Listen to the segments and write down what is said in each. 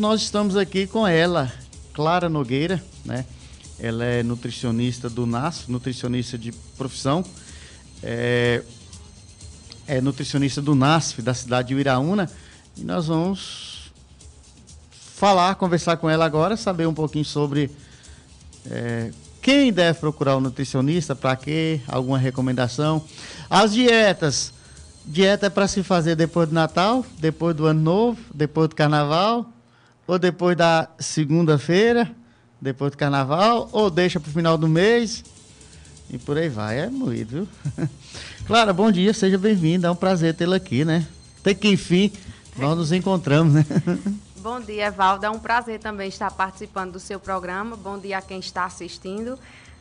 nós estamos aqui com ela, Clara Nogueira, né? Ela é nutricionista do NAS, nutricionista de profissão. É, é nutricionista do NASF, da cidade de Iraúna. E nós vamos falar, conversar com ela agora, saber um pouquinho sobre é, quem deve procurar o um nutricionista, para quê, alguma recomendação. As dietas. Dieta é para se fazer depois do Natal, depois do Ano Novo, depois do Carnaval, ou depois da segunda-feira, depois do Carnaval, ou deixa para o final do mês. E por aí vai, é moído, viu? Clara, bom dia, seja bem-vinda, é um prazer tê-la aqui, né? Até que enfim nós nos encontramos, né? Bom dia, Valdo, é um prazer também estar participando do seu programa. Bom dia a quem está assistindo.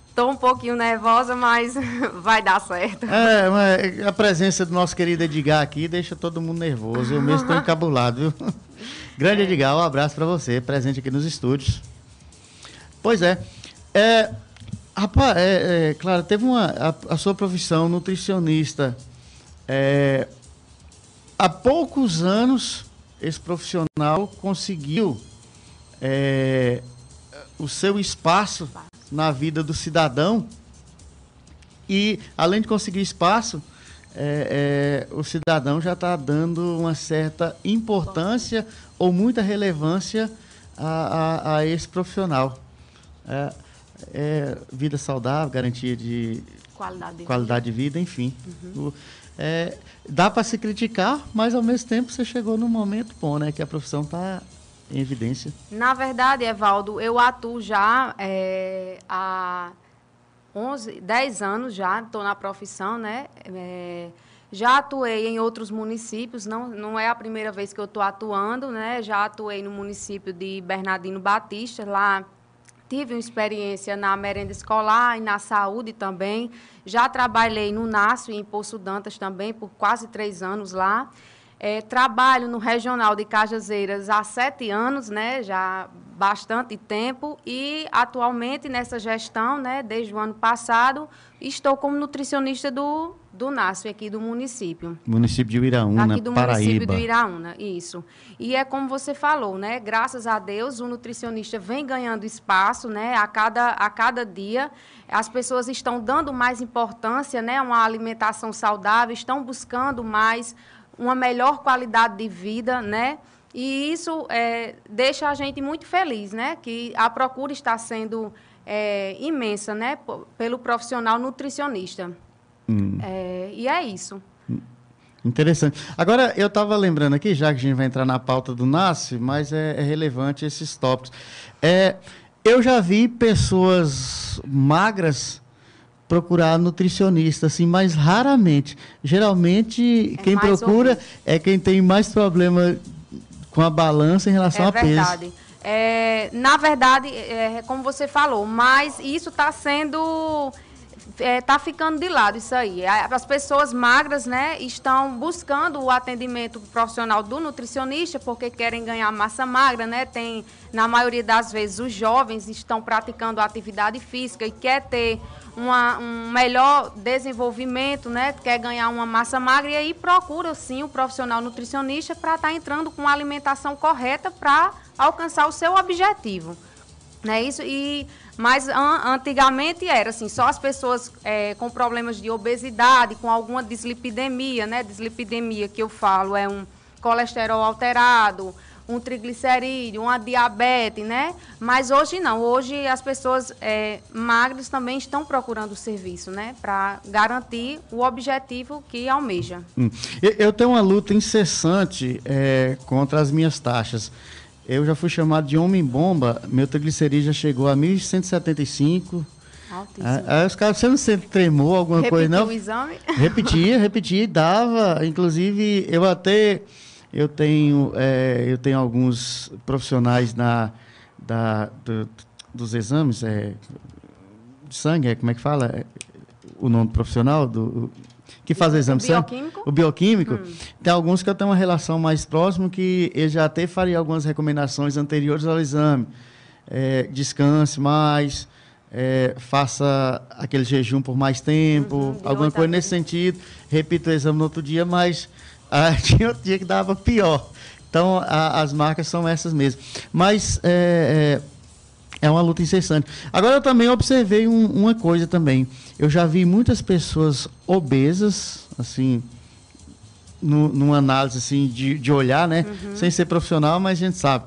Estou um pouquinho nervosa, mas vai dar certo. É, mas a presença do nosso querido Edgar aqui deixa todo mundo nervoso. Eu mesmo estou encabulado, viu? Grande. Edgar, um abraço para você, presente aqui nos estúdios. Pois é. é rapaz, é, é, claro, teve uma. A, a sua profissão, nutricionista. É, há poucos anos, esse profissional conseguiu é, o seu espaço na vida do cidadão. E, além de conseguir espaço, é, é, o cidadão já está dando uma certa importância ou muita relevância a, a, a esse profissional. É, é vida saudável, garantia de qualidade de, qualidade vida. de vida, enfim. Uhum. O, é, dá para se criticar, mas ao mesmo tempo você chegou num momento bom, né? Que a profissão está em evidência? Na verdade, Evaldo, eu atuo já é, há 11, 10 anos já, estou na profissão, né? É, já atuei em outros municípios, não, não é a primeira vez que eu estou atuando, né? Já atuei no município de Bernardino Batista, lá tive uma experiência na merenda escolar e na saúde também. Já trabalhei no NASO e em Poço Dantas também, por quase três anos lá. É, trabalho no Regional de Cajazeiras há sete anos, né, já bastante tempo, e atualmente nessa gestão, né, desde o ano passado, estou como nutricionista do, do NASF, aqui do município. Município de Iraúna, Aqui do Paraíba. município de Iraúna, isso. E é como você falou, né, graças a Deus, o nutricionista vem ganhando espaço, né, a cada, a cada dia. As pessoas estão dando mais importância, né, a uma alimentação saudável, estão buscando mais uma melhor qualidade de vida, né? E isso é, deixa a gente muito feliz, né? Que a procura está sendo é, imensa, né? Pelo profissional nutricionista. Hum. É, e é isso. Interessante. Agora, eu estava lembrando aqui, já que a gente vai entrar na pauta do NASCE, mas é, é relevante esses tópicos. É, eu já vi pessoas magras procurar nutricionista, assim, mas raramente. Geralmente, é quem procura é quem tem mais problema com a balança em relação é a verdade. peso. É, na verdade, é, como você falou, mas isso está sendo é, tá ficando de lado isso aí. As pessoas magras, né, estão buscando o atendimento profissional do nutricionista porque querem ganhar massa magra, né? Tem, na maioria das vezes, os jovens estão praticando atividade física e quer ter uma, um melhor desenvolvimento, né? Quer ganhar uma massa magra e aí procura sim o profissional nutricionista para estar tá entrando com a alimentação correta para alcançar o seu objetivo. Né? Isso, e, mas an, antigamente era assim, só as pessoas é, com problemas de obesidade, com alguma dislipidemia, né? Dislipidemia que eu falo é um colesterol alterado, um triglicerídeo, uma diabetes, né? Mas hoje não. Hoje as pessoas é, magras também estão procurando o serviço, né? Para garantir o objetivo que almeja. Hum. Eu tenho uma luta incessante é, contra as minhas taxas. Eu já fui chamado de homem-bomba, meu triglicerídeo já chegou a 1.175. Altíssimo. Aí os caras, você não tremou alguma Repetiu coisa, não? o exame? Repetia, repetia, dava. Inclusive, eu até eu tenho, é, eu tenho alguns profissionais na, da, do, dos exames é, de sangue, é, como é que fala? É, o nome profissional do que faz o exame sangue? Bioquímico? O bioquímico. Hum. Tem alguns que eu tenho uma relação mais próxima que ele já até faria algumas recomendações anteriores ao exame. É, descanse mais, é, faça aquele jejum por mais tempo, uhum, alguma coisa nesse sentido. Repita o exame no outro dia, mas ah, tinha outro dia que dava pior. Então, a, as marcas são essas mesmo. Mas é, é, uma luta incessante. Agora, eu também observei um, uma coisa também. Eu já vi muitas pessoas obesas, assim, no, numa análise assim, de, de olhar, né? Uhum. Sem ser profissional, mas a gente sabe.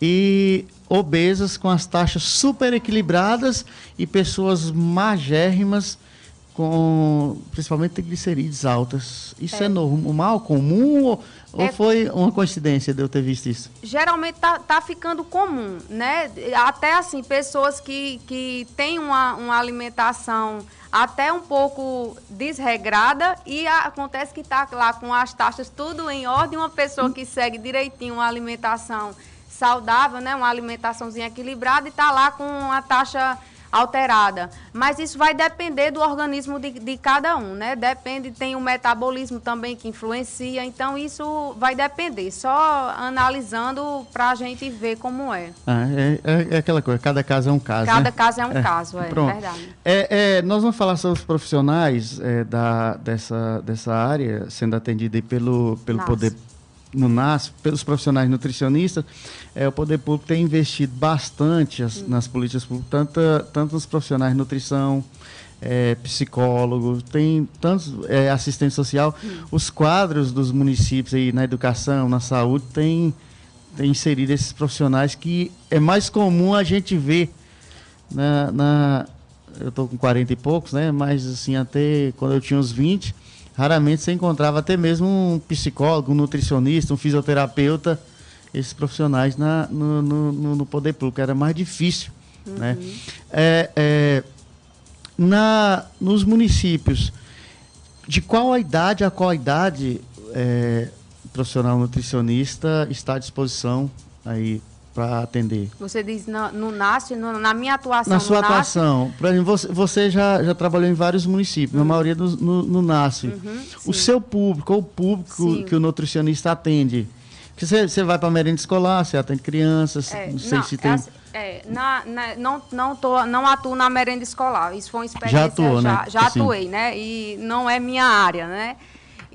E obesas com as taxas super equilibradas e pessoas magérrimas com principalmente triglicerídeos altas. Isso é, é normal, comum ou, é, ou, foi uma coincidência de eu ter visto isso? Geralmente tá, tá ficando comum, né? Até assim, pessoas que, que têm uma, uma alimentação até um pouco desregrada e acontece que está lá com as taxas tudo em ordem, uma pessoa que segue direitinho uma alimentação saudável, né, uma alimentaçãozinha equilibrada e está lá com a taxa alterada. Mas isso vai depender do organismo de, de cada um, né? Depende, tem o metabolismo também que influencia, então isso vai depender. Só analisando para a gente ver como é. Ah, é, é, é, aquela coisa, cada caso é um caso. Cada né? caso é um é, caso, é pronto. verdade. É, é, nós vamos falar sobre os profissionais é, da, dessa, dessa área sendo atendida pelo, pelo poder no NAS, pelos profissionais nutricionistas, é, o poder público tem investido bastante as, nas políticas públicas, tanto, tanto nos profissionais de nutrição, é, psicólogos, tem tantos é, assistente social. Os quadros dos municípios aí na educação, na saúde, tem, tem inserido esses profissionais que é mais comum a gente ver na, na eu estou com 40 e poucos, né? Mas assim, até quando eu tinha uns 20, raramente você encontrava até mesmo um psicólogo, um nutricionista, um fisioterapeuta, esses profissionais na, no, no, no poder público. Era mais difícil. Uhum. Né? É, é, na, nos municípios, de qual a idade a qual a idade é, o profissional nutricionista está à disposição aí para atender? Você diz no, no NASF, no, na minha atuação. Na sua atuação. Por exemplo, você, você já, já trabalhou em vários municípios, uhum. na maioria do, no, no NASF. Uhum, o seu público, ou o público sim. que o nutricionista atende. Porque você, você vai para a merenda escolar, você atende crianças, é, não sei não, se tem. É, na, na, não, não, tô, não atuo na merenda escolar. Isso foi uma experiência. Já atuou, já, né? Já atuei, né? E não é minha área, né?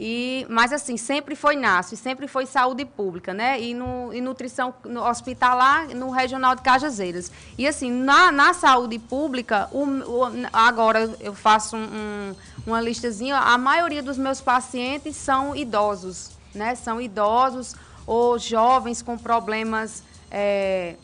E, mas assim, sempre foi NASF, sempre foi saúde pública, né? E, no, e nutrição no hospitalar no regional de Cajazeiras. E assim, na, na saúde pública, o, o, agora eu faço um, um, uma listazinha, a maioria dos meus pacientes são idosos, né? São idosos ou jovens com problemas. É,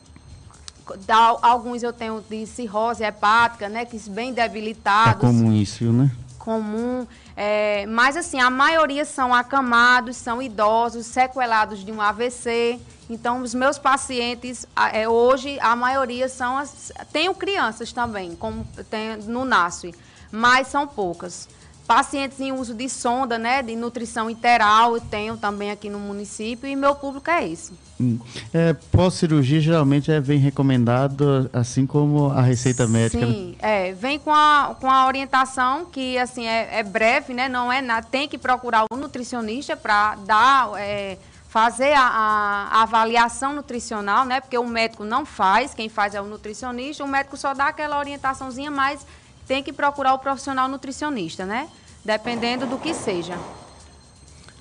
da, alguns eu tenho de cirrose hepática, né? Que bem debilitados. É comum isso, né? Comum. É, mas, assim, a maioria são acamados, são idosos, sequelados de um AVC. Então, os meus pacientes, é, hoje, a maioria são... As, tenho crianças também, como tem no NASF, mas são poucas. Pacientes em uso de sonda, né, de nutrição interal, eu tenho também aqui no município e meu público é esse. Hum. É, Pós-cirurgia geralmente é bem recomendado, assim como a receita médica. Sim, né? é, vem com a, com a orientação que assim é, é breve, né, não é nada, tem que procurar o nutricionista para dar... É, fazer a, a, avaliação nutricional, né? Porque o médico não faz, quem faz é o nutricionista, o médico só dá aquela orientaçãozinha, mas tem que procurar o profissional nutricionista, né? Dependendo do que seja.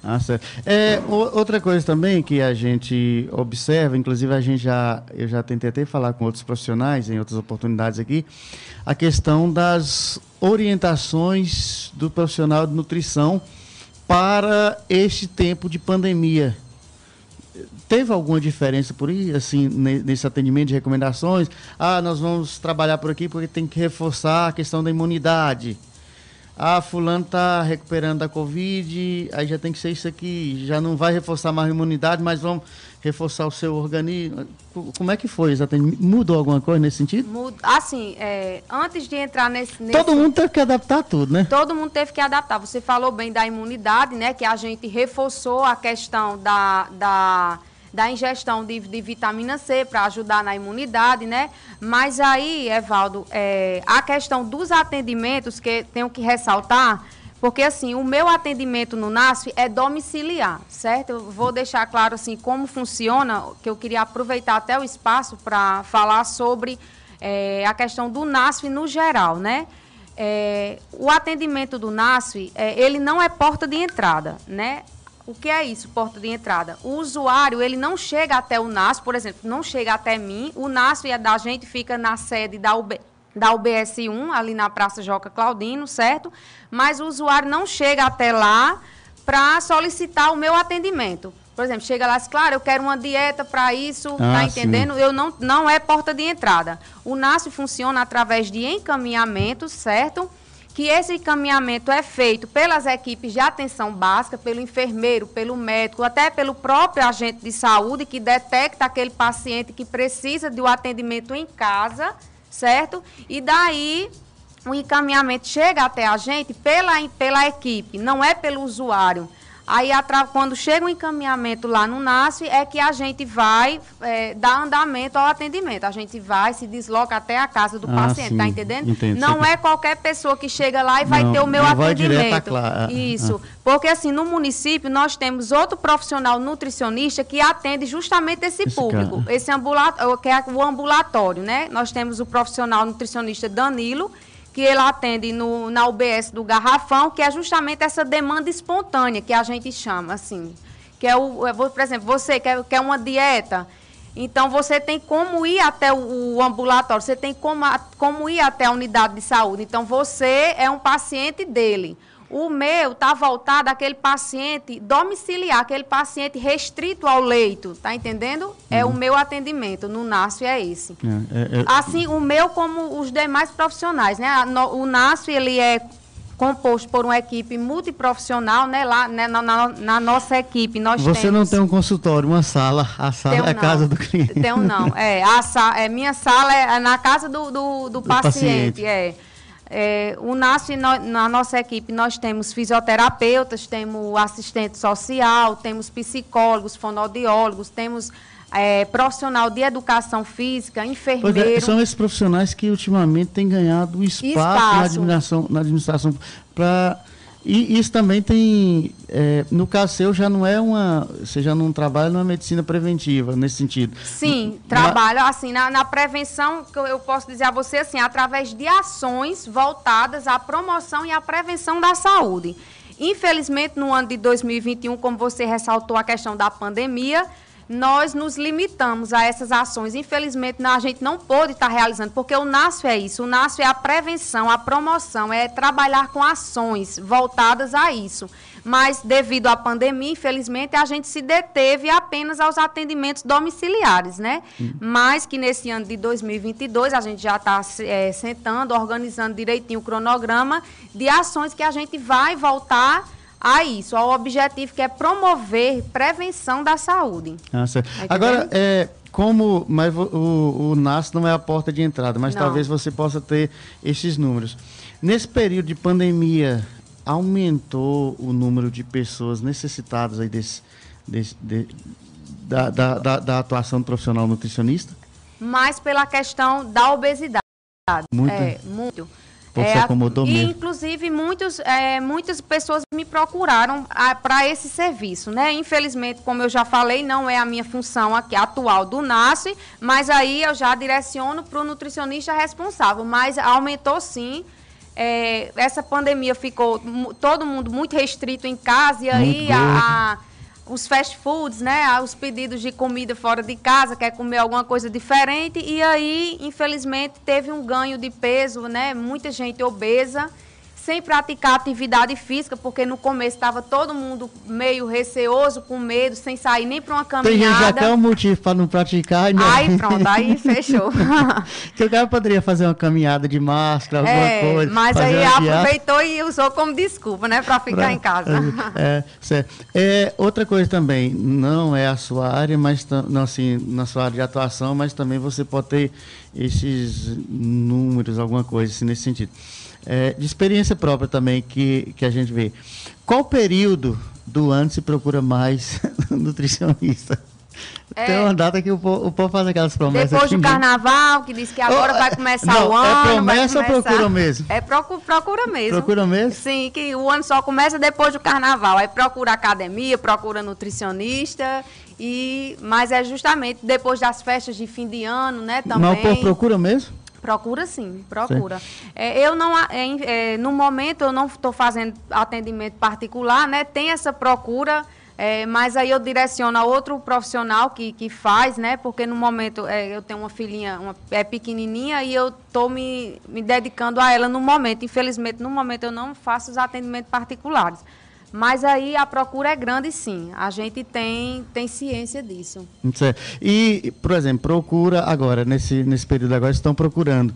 Ah, certo. É, outra coisa também que a gente observa, inclusive a gente já, eu já tentei até falar com outros profissionais em outras oportunidades aqui, a questão das orientações do profissional de nutrição para este tempo de pandemia. Teve alguma diferença por aí, assim, nesse atendimento de recomendações? Ah, nós vamos trabalhar por aqui porque tem que reforçar a questão da imunidade. Ah, fulano está recuperando da Covid, aí já tem que ser isso aqui. Já não vai reforçar mais a imunidade, mas vamos reforçar o seu organismo. Como é que foi exatamente? Mudou alguma coisa nesse sentido? Muda, assim, é, antes de entrar nesse, nesse, Todo mundo teve que adaptar tudo, né? Todo mundo teve que adaptar. Você falou bem da imunidade, né? Que a gente reforçou a questão da... da da ingestão de, de vitamina C para ajudar na imunidade, né? Mas aí, Evaldo, é, a questão dos atendimentos que tenho que ressaltar, porque assim, o meu atendimento no NASF é domiciliar, certo? Eu vou deixar claro assim como funciona, que eu queria aproveitar até o espaço para falar sobre é, a questão do NASF no geral, né? É, o atendimento do NASF, é, ele não é porta de entrada, né? O que é isso, porta de entrada? O usuário, ele não chega até o NAS, por exemplo, não chega até mim. O NAS e a da gente fica na sede da UB, da UBS1, ali na Praça Joca Claudino, certo? Mas o usuário não chega até lá para solicitar o meu atendimento. Por exemplo, chega lá e diz, claro, eu quero uma dieta para isso, tá ah, tá entendendo? Sim. Eu não, não é porta de entrada. O NAS funciona através de encaminhamento, certo? Que esse encaminhamento é feito pelas equipes de atenção básica, pelo enfermeiro, pelo médico, até pelo próprio agente de saúde que detecta aquele paciente que precisa de um atendimento em casa, certo? E daí o encaminhamento chega até a gente pela, pela equipe, não é pelo usuário. Aí, quando chega o um encaminhamento lá no NASF, é que a gente vai é, dar andamento ao atendimento. A gente vai, se desloca até a casa do ah, paciente, sim. tá entendendo? Entendo. Não é qualquer pessoa que chega lá e vai não, ter o meu não atendimento. Vai ah, Isso. Ah. Porque, assim, no município, nós temos outro profissional nutricionista que atende justamente esse, esse público, cara. esse ambulatório, que é o ambulatório, né? Nós temos o profissional nutricionista Danilo, que ele atende no, na UBS do Garrafão, que é justamente essa demanda espontânea que a gente chama, assim. Que é o, é, por exemplo, você quer, quer uma dieta, então você tem como ir até o, ambulatório, você tem como, como ir até a unidade de saúde. Então você é um paciente dele. O meu está voltado àquele paciente domiciliar, aquele paciente restrito ao leito, tá entendendo? É uhum. o meu atendimento no NASF é esse. É, é, é... Assim, o meu como os demais profissionais, né? O NASF, ele é composto por uma equipe multiprofissional, né? Lá né, na, na, na, nossa equipe nós Você temos... não tem um consultório, uma sala, a sala Tenho é a casa do cliente. Tenho não, é, a, é minha sala é na casa do, do, do, do paciente, paciente, é. É, o NASF, na nossa equipe, nós temos fisioterapeutas, temos assistente social, temos psicólogos, fonoaudiólogos, temos é, profissional de educação física, é, enfermeiro. É, são esses profissionais que ultimamente têm ganhado espaço, espaço. na administração, na administração para e isso também tem, é, no caso seu, já não é uma, você já não trabalha numa medicina preventiva, nesse sentido. Sim, trabalho assim, na, na prevenção, que eu posso dizer a você assim, através de ações voltadas à promoção e à prevenção da saúde. Infelizmente, no ano de 2021, como você ressaltou a questão da pandemia, nós nos limitamos a essas ações. Infelizmente, a gente não pôde estar realizando, porque o NASF é isso. O NASF é a prevenção, a promoção, é trabalhar com ações voltadas a isso. Mas, devido à pandemia, infelizmente, a gente se deteve apenas aos atendimentos domiciliares, né? Hum. Mas que nesse ano de 2022, a gente já está é, sentando, organizando direitinho o cronograma de ações que a gente vai voltar a isso, ao objetivo que é promover prevenção da saúde. Ah, certo. Tá Agora, é, como mas o, o NAS não é a porta de entrada, mas não. talvez você possa ter esses números. Nesse período de pandemia, aumentou o número de pessoas necessitadas aí desse, desse de, da, da, da, da, atuação do profissional nutricionista? Mais pela questão da obesidade. Muito? É, muito. É, se acomodou e, mesmo. Inclusive, muitos, é, muitas pessoas me procuraram para esse serviço, né? Infelizmente, como eu já falei, não é a minha função aqui atual do NASF, mas aí eu já direciono para o nutricionista responsável. Mas aumentou sim. É, essa pandemia ficou todo mundo muito restrito em casa e aí a, a os fast foods, né? Os pedidos de comida fora de casa, quer comer alguma coisa diferente. E aí, infelizmente, teve um ganho de peso, né? Muita gente obesa sem praticar atividade física, porque no começo estava todo mundo meio receoso, com medo, sem sair nem para uma caminhada. Tem gente até um motivo para não praticar. Né? Aí pronto, aí fechou. que o cara poderia fazer uma caminhada de máscara, alguma é, coisa. Mas aí aproveitou e usou como desculpa, né, para ficar pra, em casa. É, certo. É, outra coisa também, não é a sua área, mas não assim, na sua área de atuação, mas também você pode ter esses números, alguma coisa assim, nesse sentido é, de experiência própria também que, que a gente vê. Qual período do ano se procura mais nutricionista? É, Tem uma data que o povo, o povo faz aquelas promessas. Depois do carnaval, que diz que agora oh, vai começar não, o é ano. É promessa ou procura mesmo? É procura, procura mesmo. Procura mesmo? Sim, que o ano só começa depois do carnaval. Aí procura academia, procura nutricionista. E, mas é justamente depois das festas de fim de ano, né? Também. Mas o povo procura mesmo? Procura sim, procura. É, eu não, é, é, no momento eu não estou fazendo atendimento particular, né? Tem essa procura É, mas aí eu direciono a outro profissional que, que faz, né? Porque no momento é, eu tenho uma filhinha, uma, é pequenininha, e eu estou me, me dedicando a ela no momento. Infelizmente, no momento eu não faço os atendimentos particulares. Mas aí a procura é grande, sim. A gente tem, tem ciência disso. Certo. E, por exemplo, procura agora, nesse, nesse período agora, estão procurando.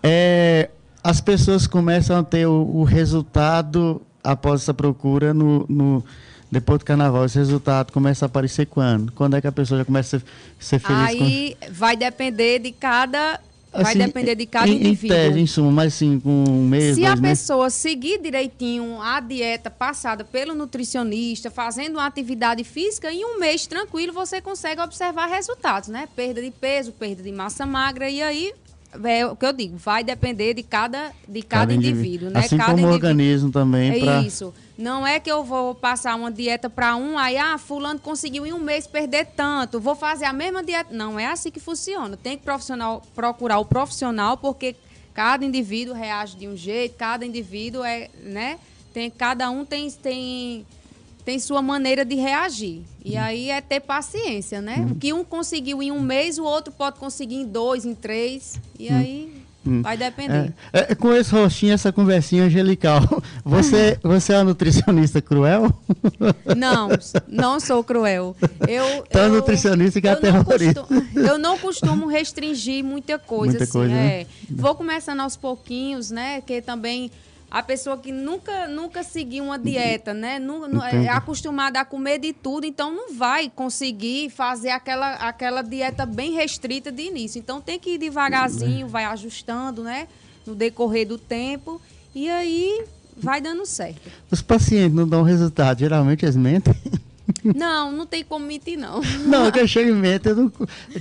É, as pessoas começam a ter o, o resultado após essa procura no, no depois do carnaval, esse resultado começa a aparecer quando? Quando é que a pessoa já começa a ser feliz? Aí com... vai depender de cada vai assim, depender de cada em, indivíduo. Em tese, em suma, mas sim, com um mês, Se a meses. pessoa seguir direitinho a dieta passada pelo nutricionista, fazendo uma atividade física, em um mês tranquilo você consegue observar resultados, né? Perda de peso, perda de massa magra, e aí é o que eu digo, vai depender de cada, de cada, cada indivíduo, indivíduo, né? Assim cada como o organismo também. É pra... isso. Não é que eu vou passar uma dieta para um, aí, ah, fulano conseguiu em um mês perder tanto, vou fazer a mesma dieta. Não é assim que funciona. Tem que profissional, procurar o profissional, porque cada indivíduo reage de um jeito, cada indivíduo é, né? Tem, cada um tem, tem, tem sua maneira de reagir. E aí é ter paciência, né? Uhum. O que um conseguiu em um mês, o outro pode conseguir em dois, em três. E uhum. aí Hum. Vai depender. É, é, com esse rostinho, essa conversinha angelical, você, você é uma nutricionista cruel? Não, não sou cruel. Eu, então, eu, nutricionista que é terrorista. eu não costumo restringir muita coisa. Muita assim, coisa, é. né? Vou começando aos pouquinhos, né? Que também a pessoa que nunca, nunca seguiu uma dieta, né? Não, é acostumada a comer de tudo, então não vai conseguir fazer aquela, aquela dieta bem restrita de início. Então tem que ir devagarzinho, vai ajustando, né? No decorrer do tempo. E aí vai dando certo. Os pacientes não dão resultado, geralmente eles mentem. Não, não tem como mentir, não. Não, que eu chego e mente. Não...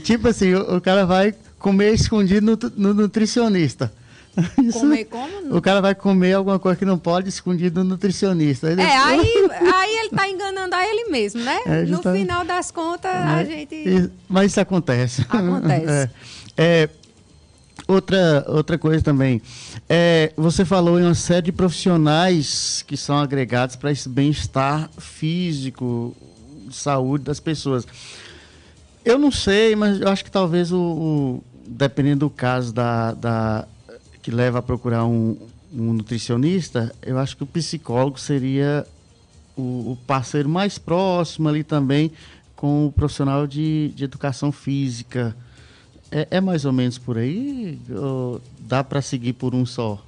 Tipo assim, o, o, cara vai comer escondido no, no nutricionista. Isso, comer como? O cara vai comer alguma coisa que não pode, escondido no nutricionista. Aí é, aí, aí ele está enganando a ele mesmo, né? É, no final das contas, é, a gente. Mas isso acontece. Acontece. É, é, outra, outra coisa também. É, você falou em uma série de profissionais que são agregados para esse bem-estar físico, saúde das pessoas. Eu não sei, mas eu acho que talvez o, o dependendo do caso da, da que leva a procurar um, um nutricionista, eu acho que o psicólogo seria o, o, parceiro mais próximo ali também com o profissional de, de educação física. É, é mais ou menos por aí? Ou dá para seguir por um só?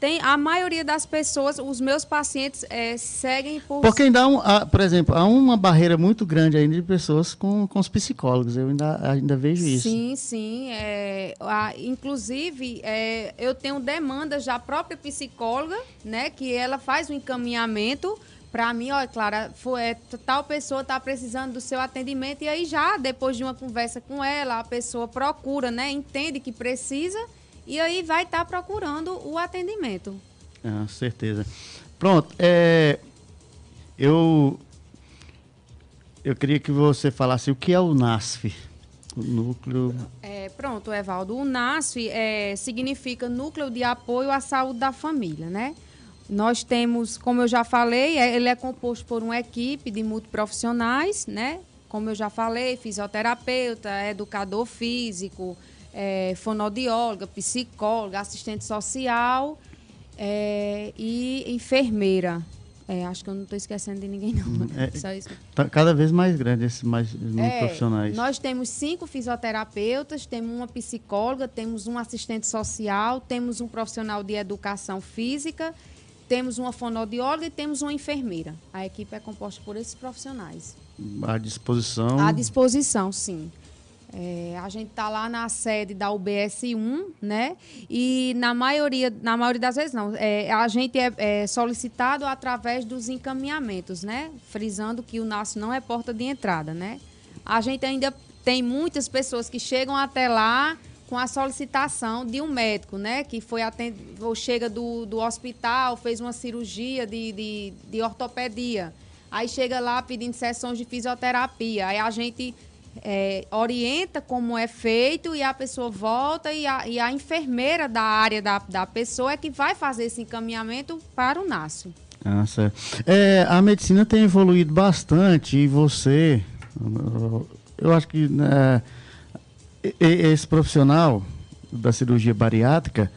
Tem a maioria das pessoas, os meus pacientes é, seguem por. Porque ainda, há um, há, por exemplo, há uma barreira muito grande ainda de pessoas com, com os psicólogos. Eu ainda, ainda vejo isso. Sim, sim. É, a, inclusive, é, eu tenho demandas da própria psicóloga, né, que ela faz o um encaminhamento para mim, olha, Clara, foi, é, tal pessoa está precisando do seu atendimento e aí já depois de uma conversa com ela, a pessoa procura, né, entende que precisa e aí vai estar tá procurando o atendimento. Ah, certeza. Pronto, é, eu eu queria que você falasse o que é o NASF. O núcleo. É, pronto, Evaldo. O NASF é, significa Núcleo de Apoio à Saúde da Família, né? Nós temos, como eu já falei, é, ele é composto por uma equipe de multiprofissionais, né? Como eu já falei, fisioterapeuta, educador físico, é, fonoaudióloga, psicóloga, assistente social é, e enfermeira. É, acho que eu não estou esquecendo de ninguém, não. É, Só isso. Tá cada vez mais grande esses mais é, profissionais. Nós temos cinco fisioterapeutas, temos uma psicóloga, temos um assistente social, temos um profissional de educação física, temos uma fonoaudióloga e temos uma enfermeira. A equipe é composta por esses profissionais. À disposição? À disposição, sim. É, a gente está lá na sede da UBS 1, né? E na maioria, na maioria das vezes não. É, a gente é, é, solicitado através dos encaminhamentos, né? Frisando que o NASO não é porta de entrada, né? A gente ainda tem muitas pessoas que chegam até lá com a solicitação de um médico, né? Que foi atendido, ou chega do, do hospital, fez uma cirurgia de, de, de ortopedia. Aí chega lá pedindo sessões de fisioterapia. Aí a gente é, orienta como é feito e a pessoa volta e a, e a enfermeira da área da, da pessoa é que vai fazer esse encaminhamento para o NASO. Ah, certo. É, a medicina tem evoluído bastante e você, eu acho que né, esse profissional da cirurgia bariátrica,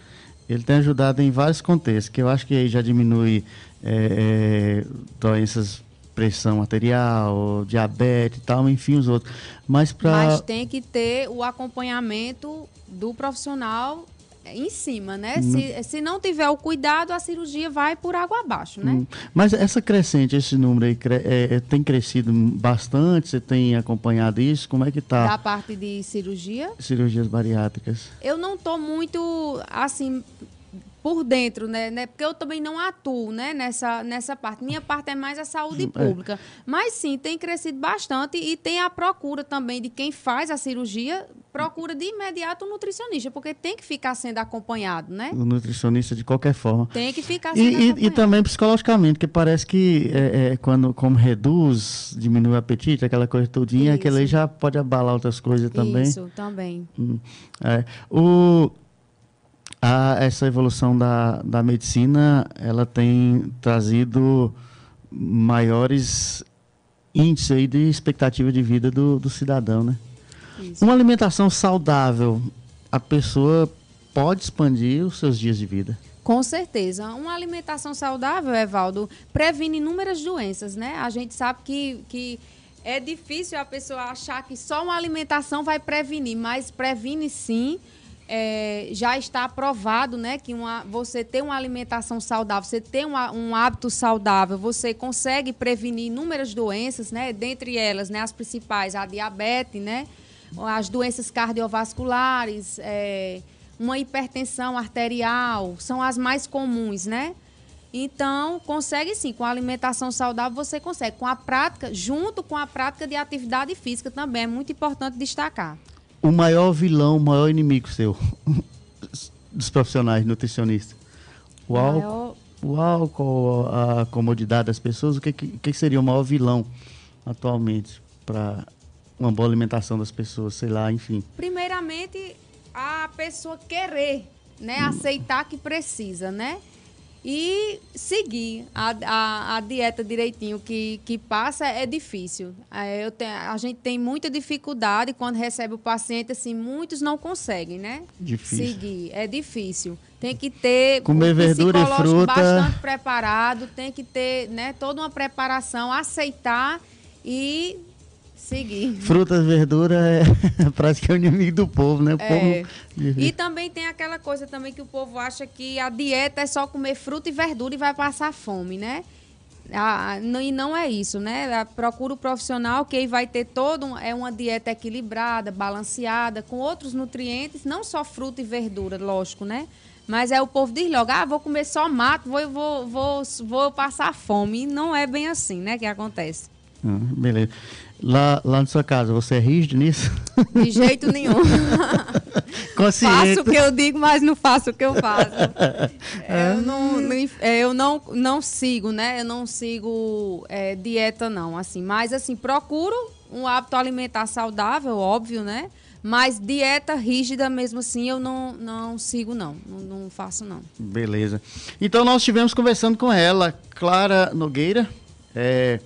ele tem ajudado em vários contextos, que eu acho que aí já diminui é, é, doenças pressão arterial, diabetes e tal, enfim, os outros. Mas, pra... Mas tem que ter o acompanhamento do profissional em cima, né? Hum. Se, se não tiver o cuidado, a cirurgia vai por água abaixo, né? Hum. Mas essa crescente, esse número aí, é, é, tem crescido bastante? Você tem acompanhado isso? Como é que está? Da parte de cirurgia? Cirurgias bariátricas. Eu não estou muito, assim, por dentro, né, né? Porque eu também não atuo, né, nessa, nessa parte. Minha parte é mais a saúde é. pública. Mas sim, tem crescido bastante e tem a procura também de quem faz a cirurgia, procura de imediato o nutricionista, porque tem que ficar sendo acompanhado, né? O nutricionista de qualquer forma. Tem que ficar sendo e, acompanhado. E, e também psicologicamente, que parece que é, é, quando como reduz, diminui o apetite, aquela coisa todinha, aquilo aí já pode abalar outras coisas também. Isso, também. Hum, é. O a, essa evolução da, da medicina ela tem trazido maiores índices aí de expectativa de vida do, do cidadão, né? Isso. Uma alimentação saudável, a pessoa pode expandir os seus dias de vida. Com certeza. Uma alimentação saudável, Evaldo, previne inúmeras doenças, né? A gente sabe que, que é difícil a pessoa achar que só uma alimentação vai prevenir, mas previne sim é, já está aprovado, né, que uma, você ter uma alimentação saudável, você ter uma, um hábito saudável, você consegue prevenir inúmeras doenças, né, dentre elas, né, as principais, a diabetes, né, as doenças cardiovasculares, é, uma hipertensão arterial, são as mais comuns, né? Então, consegue sim, com a alimentação saudável você consegue. Com a prática, junto com a prática de atividade física também, é muito importante destacar o maior vilão, o maior inimigo seu dos profissionais nutricionistas? O álcool, maior... o álcool, a comodidade das pessoas, o que, que seria o maior vilão atualmente para uma boa alimentação das pessoas, sei lá, enfim? Primeiramente, a pessoa querer, né, aceitar que precisa, né? E seguir a, a, a, dieta direitinho que, que passa é difícil. É, eu tenho, a gente tem muita dificuldade quando recebe o paciente, assim, muitos não conseguem, né? Difícil. Seguir. É difícil. Tem que ter Comer um verdura e fruta. bastante preparado, tem que ter né, toda uma preparação, aceitar e Seguir. Frutas, verdura é praticamente inimigo do povo, né? O é. Povo... E também tem aquela coisa também que o povo acha que a dieta é só comer fruta e verdura e vai passar fome, né? Ah, e não é isso, né? Procura o profissional que vai ter todo um, é uma dieta equilibrada, balanceada, com outros nutrientes, não só fruta e verdura, lógico, né? Mas é o povo diz logo, ah, vou comer só mato, vou, vou, vou, vou passar fome. E não é bem assim, né, que acontece. Ah, beleza. Lá, lá na sua casa, você é rígido nisso? De jeito nenhum. Consciente. Faço o que eu digo, mas não faço o que eu faço. É, eu não, não, é, eu não, não sigo, né? Eu não sigo é, dieta, não. Assim, mas assim, procuro um hábito alimentar saudável, óbvio, né? Mas dieta rígida mesmo assim eu não, não sigo, não. não. Não faço, não. Beleza. Então nós estivemos conversando com ela, Clara Nogueira. É,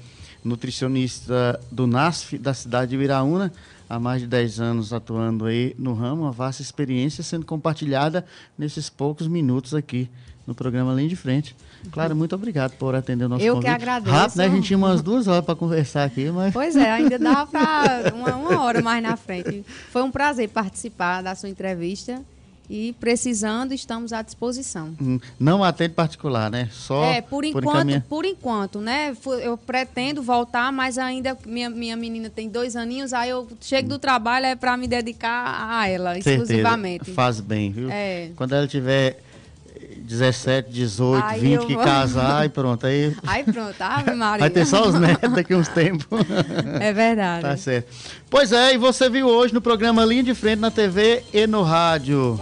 nutricionista do NASF da cidade de Viraúna, há mais de 10 anos atuando aí no ramo, uma vasta experiência sendo compartilhada nesses poucos minutos aqui no programa Linha de Frente. Claro, muito obrigado por atender o nosso Eu convite. Eu que agradeço. Rápido, né? A gente tinha umas duas horas para conversar aqui, mas... Pois é, ainda dá para uma, uma hora mais na frente. Foi um prazer participar da sua entrevista e precisando, estamos à disposição. Hum, não atende particular, né? Só é, por enquanto, por, por enquanto, né? Eu pretendo voltar, mas ainda minha, minha menina tem dois aninhos, aí eu chego do trabalho é para me dedicar a ela Certeza. exclusivamente. Faz bem, viu? É. Quando ela tiver 17, 18, aí 20 que casar e pronto. Aí, aí pronto, Ave Maria. Vai ter só os netos daqui uns tempos. É verdade. Tá certo. Pois é, e você viu hoje no programa Linha de Frente na TV e no rádio.